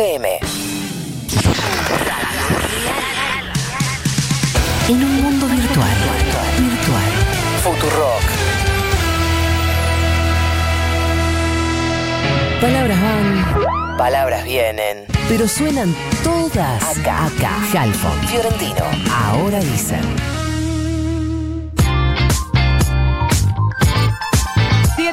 FM. En un mundo virtual. Virtual. Futurock. Palabras van. Palabras vienen. Pero suenan todas acá. Acá. Halfon. Fiorentino. Ahora dicen.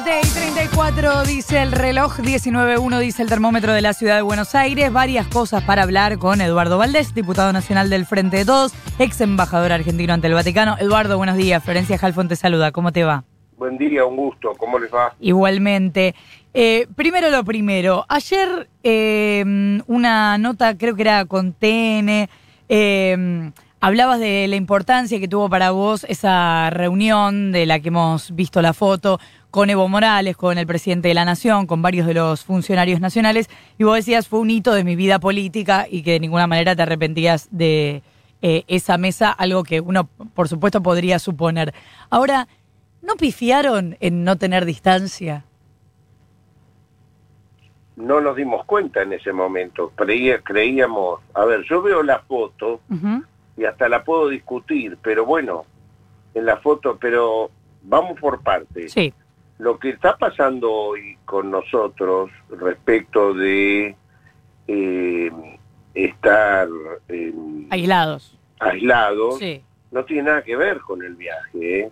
7 y 34 dice el reloj, 19.1 dice el termómetro de la ciudad de Buenos Aires. Varias cosas para hablar con Eduardo Valdés, diputado nacional del Frente de Todos, ex embajador argentino ante el Vaticano. Eduardo, buenos días. Florencia Jalfón te saluda. ¿Cómo te va? Buen día, un gusto. ¿Cómo les va? Igualmente. Eh, primero lo primero. Ayer eh, una nota, creo que era con TN, eh, hablabas de la importancia que tuvo para vos esa reunión de la que hemos visto la foto con Evo Morales, con el presidente de la Nación, con varios de los funcionarios nacionales, y vos decías fue un hito de mi vida política y que de ninguna manera te arrepentías de eh, esa mesa, algo que uno, por supuesto, podría suponer. Ahora, ¿no pifiaron en no tener distancia? No nos dimos cuenta en ese momento. Creía, creíamos, a ver, yo veo la foto y hasta la puedo discutir, pero bueno, en la foto, pero vamos por partes. Sí, Lo que está pasando hoy con nosotros respecto de eh, estar eh, aislados. aislados Sí. no tiene nada que ver con el viaje. ¿eh?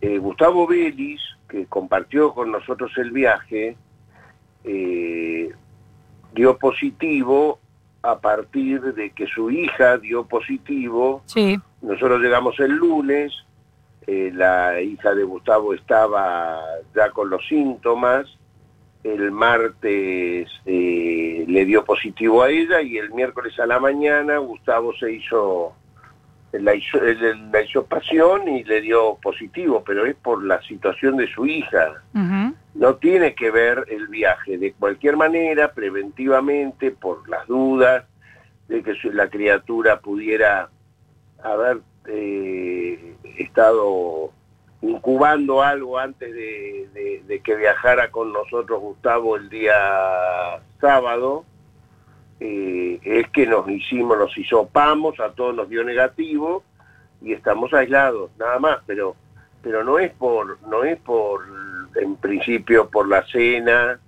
Eh, Gustavo Vélez, que compartió con nosotros el viaje, eh, dio positivo a partir de que su hija dio positivo. Sí, Nosotros llegamos el lunes, eh, la hija de Gustavo estaba ya con los síntomas, el martes eh, le dio positivo a ella y el miércoles a la mañana Gustavo se hizo la, hizo, la hisopación y le dio positivo, pero es por la situación de su hija. No tiene que ver el viaje. De cualquier manera, preventivamente, por las dudas de que la criatura pudiera haber eh, estado incubando algo antes de, que viajara con nosotros Gustavo el día sábado, eh, es que nos hicimos, nos hisopamos, a todos nos dio negativo y estamos aislados, nada más, pero pero no es por no es por en principio por la cena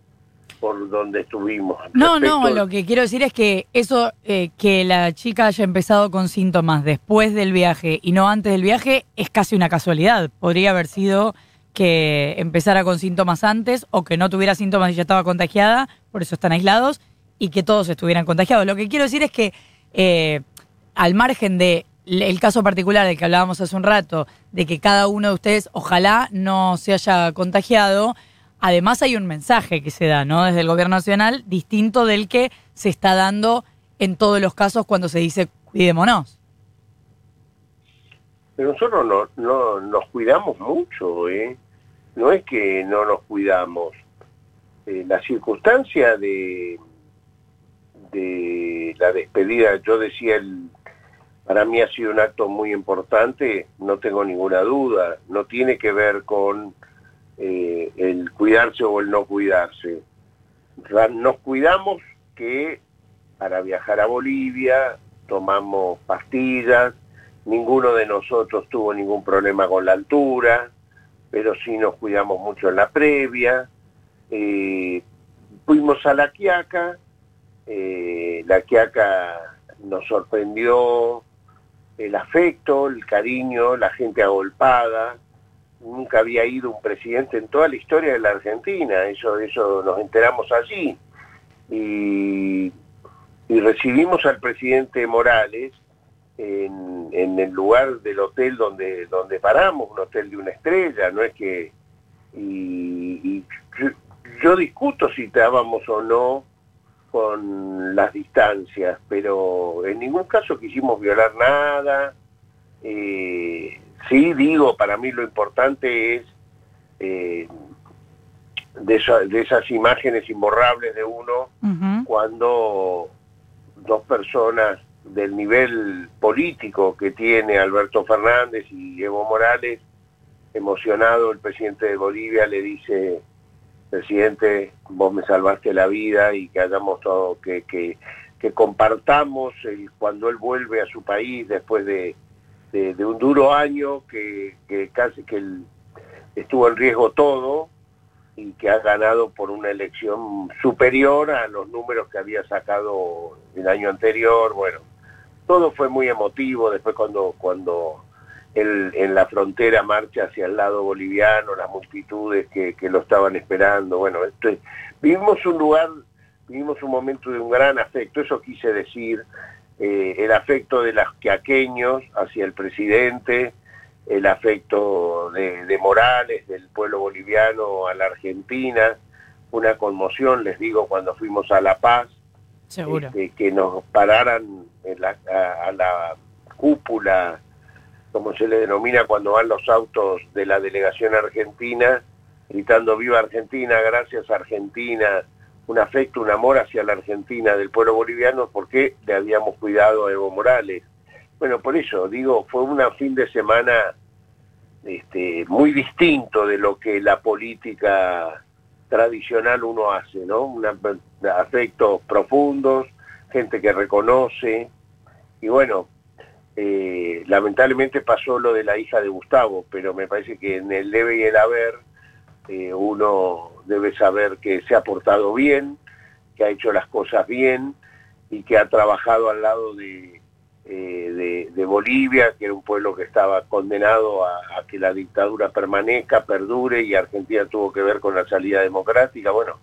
por donde estuvimos No, no, lo que quiero decir es que eso, eh, que la chica haya empezado con síntomas después del viaje y no antes del viaje, es casi una casualidad. Podría haber sido que empezara con síntomas antes o que no tuviera síntomas y ya estaba contagiada, por eso están aislados, y que todos estuvieran contagiados. Lo que quiero decir es que, eh, al margen de el caso particular del que hablábamos hace un rato, de que cada uno de ustedes ojalá no se haya contagiado, además hay un mensaje que se da, ¿no? Desde el gobierno nacional, distinto del que se está dando en todos los casos cuando se dice cuidémonos. pero nosotros no, no nos cuidamos mucho eh no es que no nos cuidamos Eh, la circunstancia de la despedida yo decía para mí ha sido un acto muy importante no tengo ninguna duda no tiene que ver con eh, el cuidarse o el no cuidarse. Nos cuidamos que para viajar a Bolivia tomamos pastillas, ninguno de nosotros tuvo ningún problema con la altura, pero sí nos cuidamos mucho en la previa. Eh, fuimos a la Quiaca, eh, la Quiaca nos sorprendió el afecto, el cariño, la gente agolpada, nunca había ido un presidente en toda la historia de la Argentina, eso, eso nos enteramos allí. Y, recibimos al presidente Morales en, el lugar del hotel donde, donde paramos, un hotel de una estrella, no es que... Y, yo discuto si estábamos o no con las distancias, pero en ningún caso quisimos violar nada. Eh, sí, digo, para mí lo importante es eh, de, esa- de esas imágenes imborrables de uno cuando dos personas del nivel político que tiene Alberto Fernández y Evo Morales, emocionado el presidente de Bolivia le dice, presidente, vos me salvaste la vida y que hayamos todo, que, que, que compartamos el, cuando él vuelve a su país después de, de, un duro año que, que casi que estuvo en riesgo todo y que ha ganado por una elección superior a los números que había sacado el año anterior. Bueno, todo fue muy emotivo después cuando, cuando él en la frontera marcha hacia el lado boliviano, las multitudes que, que lo estaban esperando. Bueno, esto, vivimos un lugar, vivimos un momento de un gran afecto, eso quise decir, eh, el afecto de los queaqueños hacia el presidente, el afecto de, Morales, del pueblo boliviano a la Argentina, una conmoción, les digo, cuando fuimos a La Paz, este, que nos pararan a, la cúpula, como se le denomina cuando van los autos de la delegación argentina, gritando viva Argentina, gracias Argentina, un afecto, un amor hacia la Argentina del pueblo boliviano porque le habíamos cuidado a Evo Morales. Bueno, por eso digo, fue un fin de semana este, muy distinto de lo que la política tradicional uno hace, ¿no? Un afectos profundos, gente que reconoce, y bueno, eh, lamentablemente pasó lo de la hija de Gustavo, pero me parece que en el debe y el haber eh, uno debe saber que se ha portado bien, que ha hecho las cosas bien y que ha trabajado al lado de, eh, Bolivia, que era un pueblo que estaba condenado a, que la dictadura permanezca, perdure y Argentina tuvo que ver con la salida democrática. Bueno,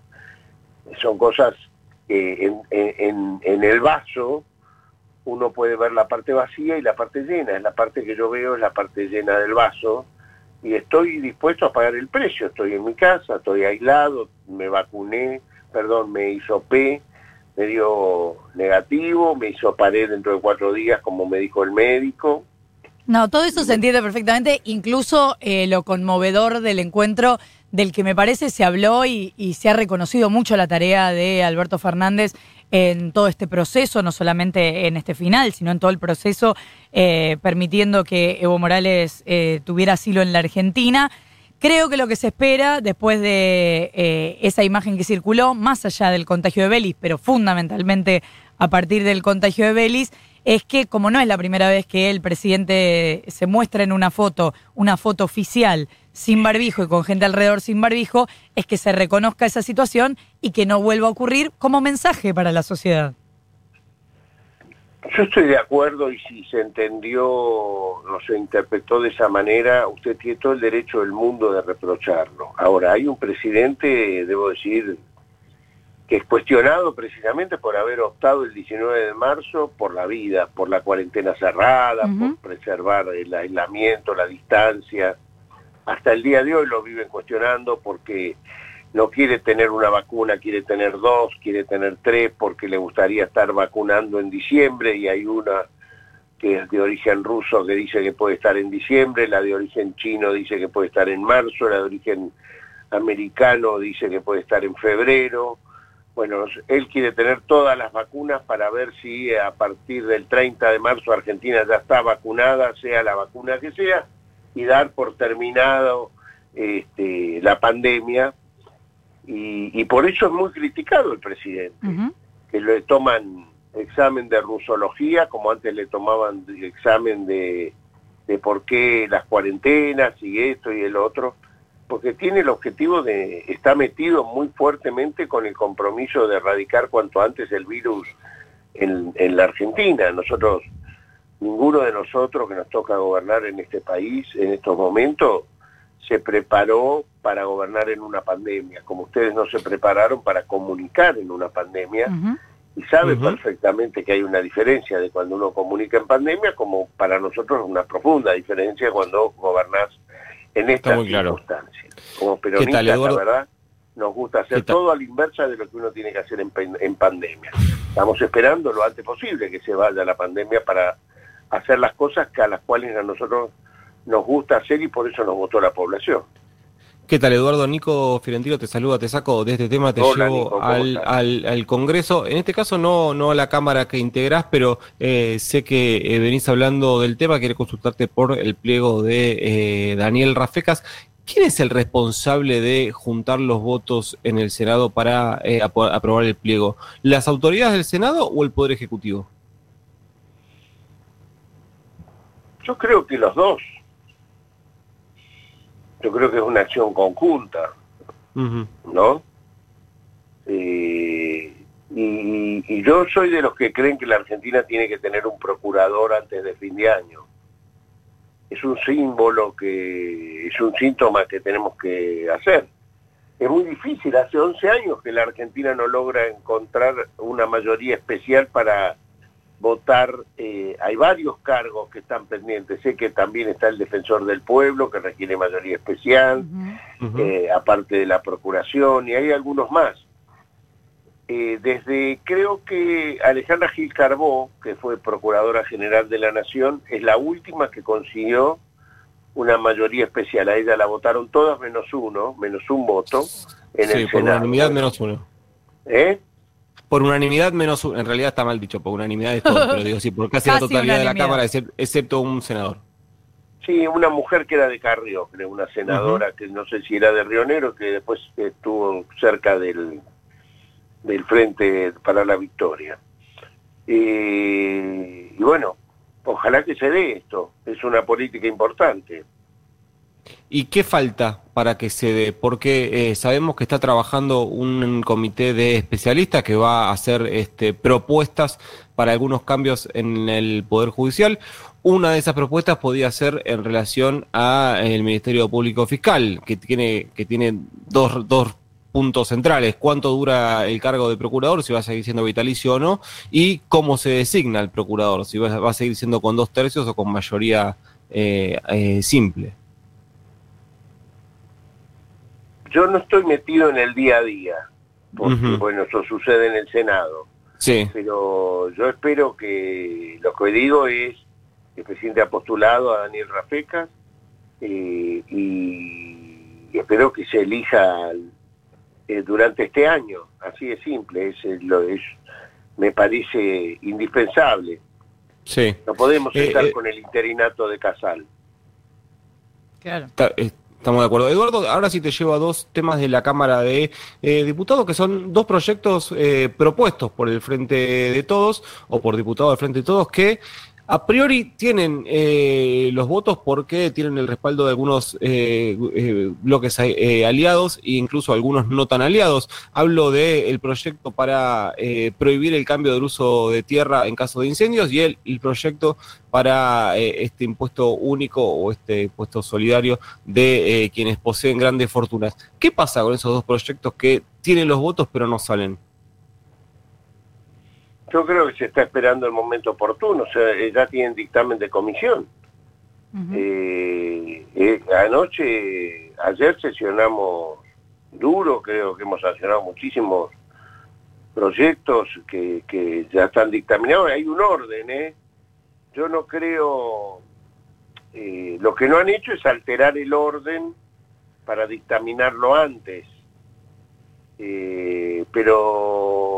son cosas que en, en, en el vaso uno puede ver la parte vacía y la parte llena. La parte que yo veo es la parte llena del vaso y estoy dispuesto a pagar el precio. Estoy en mi casa, estoy aislado, me vacuné, perdón, me hizo P, me dio negativo, me hizo pared dentro de cuatro días, como me dijo el médico. No, todo eso se entiende perfectamente, incluso eh, lo conmovedor del encuentro del que me parece se habló y, se ha reconocido mucho la tarea de Alberto Fernández en todo este proceso, no solamente en este final, sino en todo el proceso, eh, permitiendo que Evo Morales eh, tuviera asilo en la Argentina. Creo que lo que se espera después de eh, esa imagen que circuló, más allá del contagio de Belis, pero fundamentalmente a partir del contagio de Belis, es que como no es la primera vez que el presidente se muestra en una foto, una foto oficial sin barbijo y con gente alrededor sin barbijo, es que se reconozca esa situación y que no vuelva a ocurrir como mensaje para la sociedad. Yo estoy de acuerdo y si se entendió, no se interpretó de esa manera, usted tiene todo el derecho del mundo de reprocharlo. Ahora, hay un presidente, debo decir, que es cuestionado precisamente por haber optado el 19 de marzo por la vida, por la cuarentena cerrada, por preservar el aislamiento, la distancia. Hasta el día de hoy lo viven cuestionando porque no quiere tener una vacuna, quiere tener dos, quiere tener tres, porque le gustaría estar vacunando en diciembre y hay una que es de origen ruso que dice que puede estar en diciembre, la de origen chino dice que puede estar en marzo, la de origen americano dice que puede estar en febrero. Bueno, él quiere tener todas las vacunas para ver si a partir del 30 de marzo Argentina ya está vacunada, sea la vacuna que sea, y dar por terminado este, la pandemia. Y, por eso es muy criticado el presidente, que le toman examen de rusología, como antes le tomaban examen de, de por qué las cuarentenas y esto y el otro porque tiene el objetivo de, está metido muy fuertemente con el compromiso de erradicar cuanto antes el virus en, la Argentina. Nosotros, ninguno de nosotros que nos toca gobernar en este país en estos momentos se preparó para gobernar en una pandemia, como ustedes no se prepararon para comunicar en una pandemia. Y sabe perfectamente que hay una diferencia de cuando uno comunica en pandemia, como para nosotros una profunda diferencia cuando gobernás en estas circunstancias. Como peronistas, la verdad, nos gusta hacer todo a la inversa de lo que uno tiene que hacer en, pandemia. Estamos esperando lo antes posible que se vaya la pandemia para hacer las cosas que a las cuales a nosotros nos gusta hacer y por eso nos votó la población. ¿Qué tal, Eduardo? Nico Fiorentino te saluda, te saco de este tema, te llevo al, al, Congreso. En este caso no, no a la Cámara que integrás, pero eh, sé que eh, venís hablando del tema, quiere consultarte por el pliego de eh, Daniel Rafecas. ¿quién es el responsable de juntar los votos en el Senado para eh, aprobar el pliego? ¿Las autoridades del Senado o el Poder Ejecutivo? Yo creo que los dos. Yo creo que es una acción conjunta, ¿no? Eh, y, yo soy de los que creen que la Argentina tiene que tener un procurador antes de fin de año. Es un símbolo que es un síntoma que tenemos que hacer. Es muy difícil, hace 11 años que la Argentina no logra encontrar una mayoría especial para votar. Eh, hay varios cargos que están pendientes. Sé que también está el defensor del pueblo, que requiere mayoría especial, eh, aparte de la procuración, y hay algunos más. Eh, desde creo que Alejandra Gil Carbó, que fue Procuradora General de la Nación, es la última que consiguió una mayoría especial. A ella la votaron todas menos uno, menos un voto en sí, por unanimidad menos uno. ¿Eh? Por unanimidad menos. En realidad está mal dicho, por unanimidad es todo, pero digo sí, por casi, la totalidad de la Cámara, excepto un senador. Sí, una mujer que era de Carrió, creo, una senadora que no sé si era de Río Negro, que después estuvo cerca del del Frente para la Victoria. y bueno, ojalá que se dé esto, es una política importante. ¿Y qué falta para que se dé? Porque eh, sabemos que está trabajando un comité de especialistas que va a hacer este, propuestas para algunos cambios en el Poder Judicial. Una de esas propuestas podía ser en relación al Ministerio Público Fiscal, que tiene, que tiene dos, dos puntos centrales, cuánto dura el cargo de procurador, si va a seguir siendo vitalicio o no, y cómo se designa el procurador, si va, a seguir siendo con dos tercios o con mayoría eh, eh, simple. Yo no estoy metido en el día a día, porque bueno, eso sucede en el Senado. Sí. Pero yo espero que lo que digo es que el presidente ha postulado a Daniel Rafecas eh, y, y espero que se elija eh, durante este año, así de simple, es, lo, es me parece indispensable. Sí. No podemos eh, estar eh, con el interinato de Casal. Claro. Estamos de acuerdo. Eduardo, ahora sí te llevo a dos temas de la Cámara de Diputados, que son dos proyectos propuestos por el Frente de Todos, o por diputados del Frente de Todos, que a priori tienen eh, los votos porque tienen el respaldo de algunos eh, eh, bloques aliados e incluso algunos no tan aliados. Hablo del proyecto para prohibir el cambio del uso de tierra en caso de incendios y el proyecto para este impuesto único o este impuesto solidario de quienes poseen grandes fortunas. ¿Qué pasa con esos dos proyectos que tienen los votos pero no salen? Yo creo que se está esperando el momento oportuno, o sea, eh, ya tienen dictamen de comisión. Eh, eh, anoche, ayer sesionamos duro, creo que hemos sesionado muchísimos proyectos que, que ya están dictaminados, hay un orden, ¿eh? Yo no creo, lo que no han hecho es alterar el orden para dictaminarlo antes, pero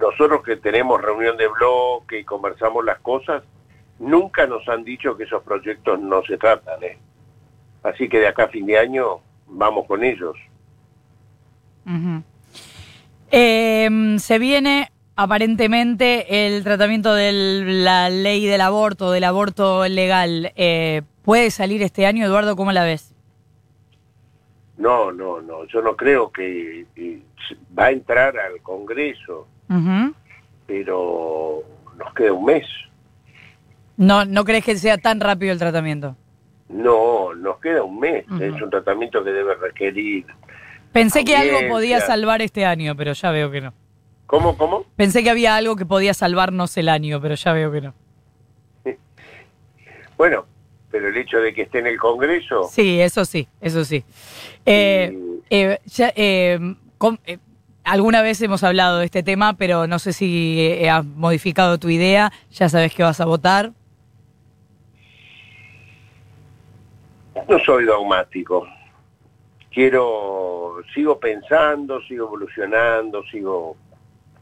nosotros que tenemos reunión de bloque y conversamos las cosas, nunca nos han dicho que esos proyectos no se tratan. ¿eh? Así que de acá a fin de año vamos con ellos. Em, se viene aparentemente el tratamiento de la ley del aborto, del aborto legal. Eh, ¿Puede salir este año, Eduardo? ¿Cómo la ves? No, no, no. Yo no creo que va a entrar al Congreso pero nos queda un mes. No, ¿No crees que sea tan rápido el tratamiento? No, nos queda un mes. Es un tratamiento que debe requerir. Pensé que algo podía salvar este año, pero ya veo que no. ¿Cómo, cómo? Pensé que había algo que podía salvarnos el año, pero ya veo que no. bueno, pero el hecho de que esté en el Congreso. Sí, eso sí, eso sí. Eh, eh, eh, Alguna vez hemos hablado de este tema, pero no sé si eh, has modificado tu idea. Ya sabes que vas a votar. No soy dogmático. Quiero, sigo pensando, sigo evolucionando, sigo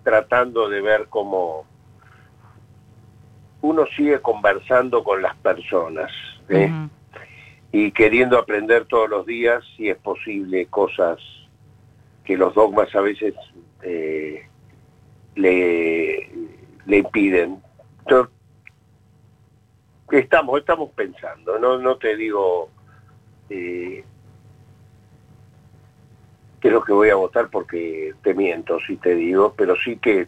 tratando de ver cómo uno sigue conversando con las personas. ¿eh? y queriendo aprender todos los días, si es posible, cosas que los dogmas a veces eh, le, le impiden. estamos, estamos pensando, no, no te digo eh, es lo que voy a votar porque te miento si te digo, pero sí que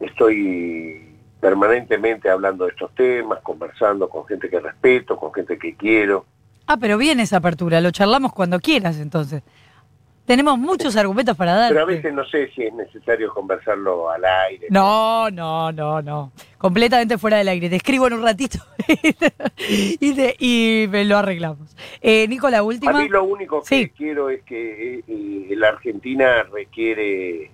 estoy permanentemente hablando de estos temas, conversando con gente que respeto, con gente que quiero. Ah, pero bien esa apertura, lo charlamos cuando quieras entonces. Tenemos muchos argumentos para dar. Pero a veces no sé si es necesario conversarlo al aire. No, no, no, no. Completamente fuera del aire. Te escribo en un ratito y, me lo arreglamos. Eh, Nico, la última. A mí lo único que quiero es que eh, eh, la Argentina requiere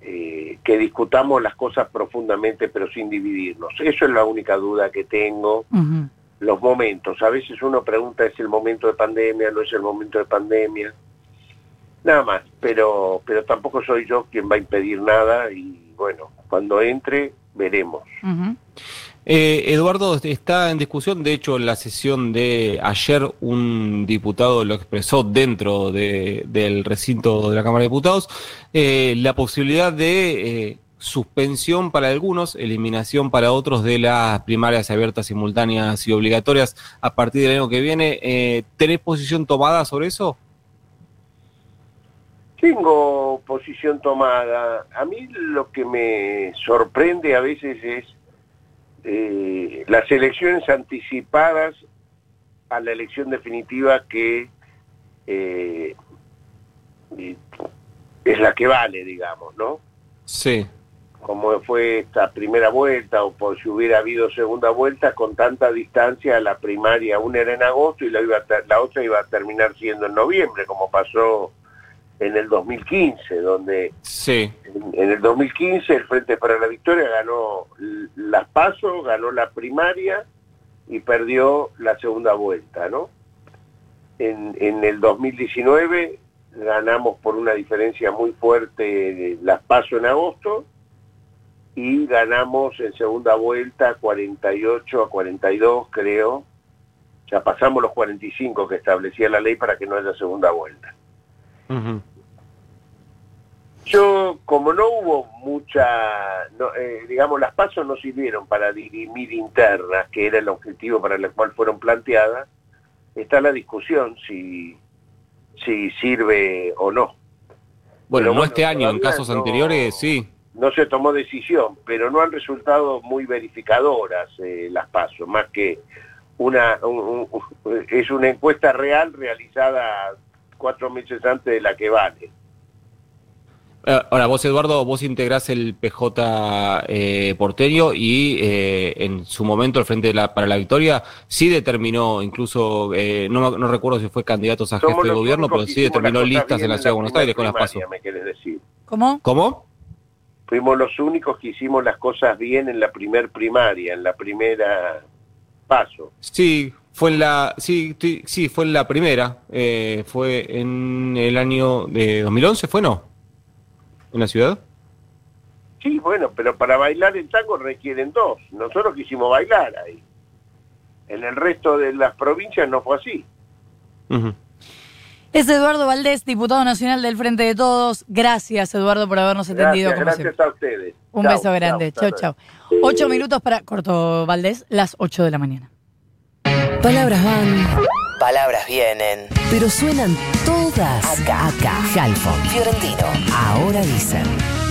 eh, que discutamos las cosas profundamente pero sin dividirnos. Eso es la única duda que tengo. Los momentos. A veces uno pregunta, ¿es el momento de pandemia? ¿No es el momento de pandemia? Nada más, pero, pero tampoco soy yo quien va a impedir nada y bueno, cuando entre veremos. Eh, Eduardo, está en discusión, de hecho, en la sesión de ayer un diputado lo expresó dentro del recinto de la Cámara de Diputados, eh, la posibilidad de eh, suspensión para algunos, eliminación para otros de las primarias abiertas, simultáneas y obligatorias a partir del año que viene. ¿Tenés posición tomada sobre eso? Tengo posición tomada. A mí lo que me sorprende a veces es eh, las elecciones anticipadas a la elección definitiva que eh, es la que vale, digamos, ¿no? Sí. Como fue esta primera vuelta o por si hubiera habido segunda vuelta con tanta distancia, la primaria una era en agosto y la, iba la otra iba a terminar siendo en noviembre, como pasó en el 2015, donde sí. en, el 2015 el Frente para la Victoria ganó las pasos, ganó la primaria y perdió la segunda vuelta, ¿no? En, en el 2019 ganamos por una diferencia muy fuerte las pasos en agosto y ganamos en segunda vuelta 48 a 42, creo. Ya pasamos los 45 que establecía la ley para que no haya segunda vuelta. Yo, como no hubo mucha, eh, digamos, las pasos no sirvieron para dirimir internas, que era el objetivo para el cual fueron planteadas, está la discusión si, si sirve o no. Bueno, no este año, en casos anteriores sí. No se tomó decisión, pero no han resultado muy verificadoras eh, las pasos, más que una es una encuesta real realizada cuatro meses antes de la que vale. Eh, ahora, vos, Eduardo, vos integrás el PJ eh, porteño y eh, en su momento el Frente para la Victoria sí determinó, incluso, eh, no, no, recuerdo si fue candidatos a jefe de gobierno, pero sí determinó listas en la Ciudad de Buenos Aires con las pasos. Me decir. ¿Cómo? ¿Cómo? Fuimos los únicos que hicimos las cosas bien en la primer primaria, en la primera paso. Sí, fue en la, sí, sí, fue en la primera, eh, fue en el año de 2011, ¿fue no? ¿En la ciudad? Sí, bueno, pero para bailar el tango requieren dos. Nosotros quisimos bailar ahí. En el resto de las provincias no fue así. Es Eduardo Valdés, diputado nacional del Frente de Todos. Gracias, Eduardo, por habernos atendido. Gracias, a ustedes. Un beso grande. Chau, chau. Ocho minutos para, corto Valdés, las ocho de la mañana. Palabras van, palabras vienen, pero suenan todas. Acá, acá. Halfon, Fiorentino, ahora dicen.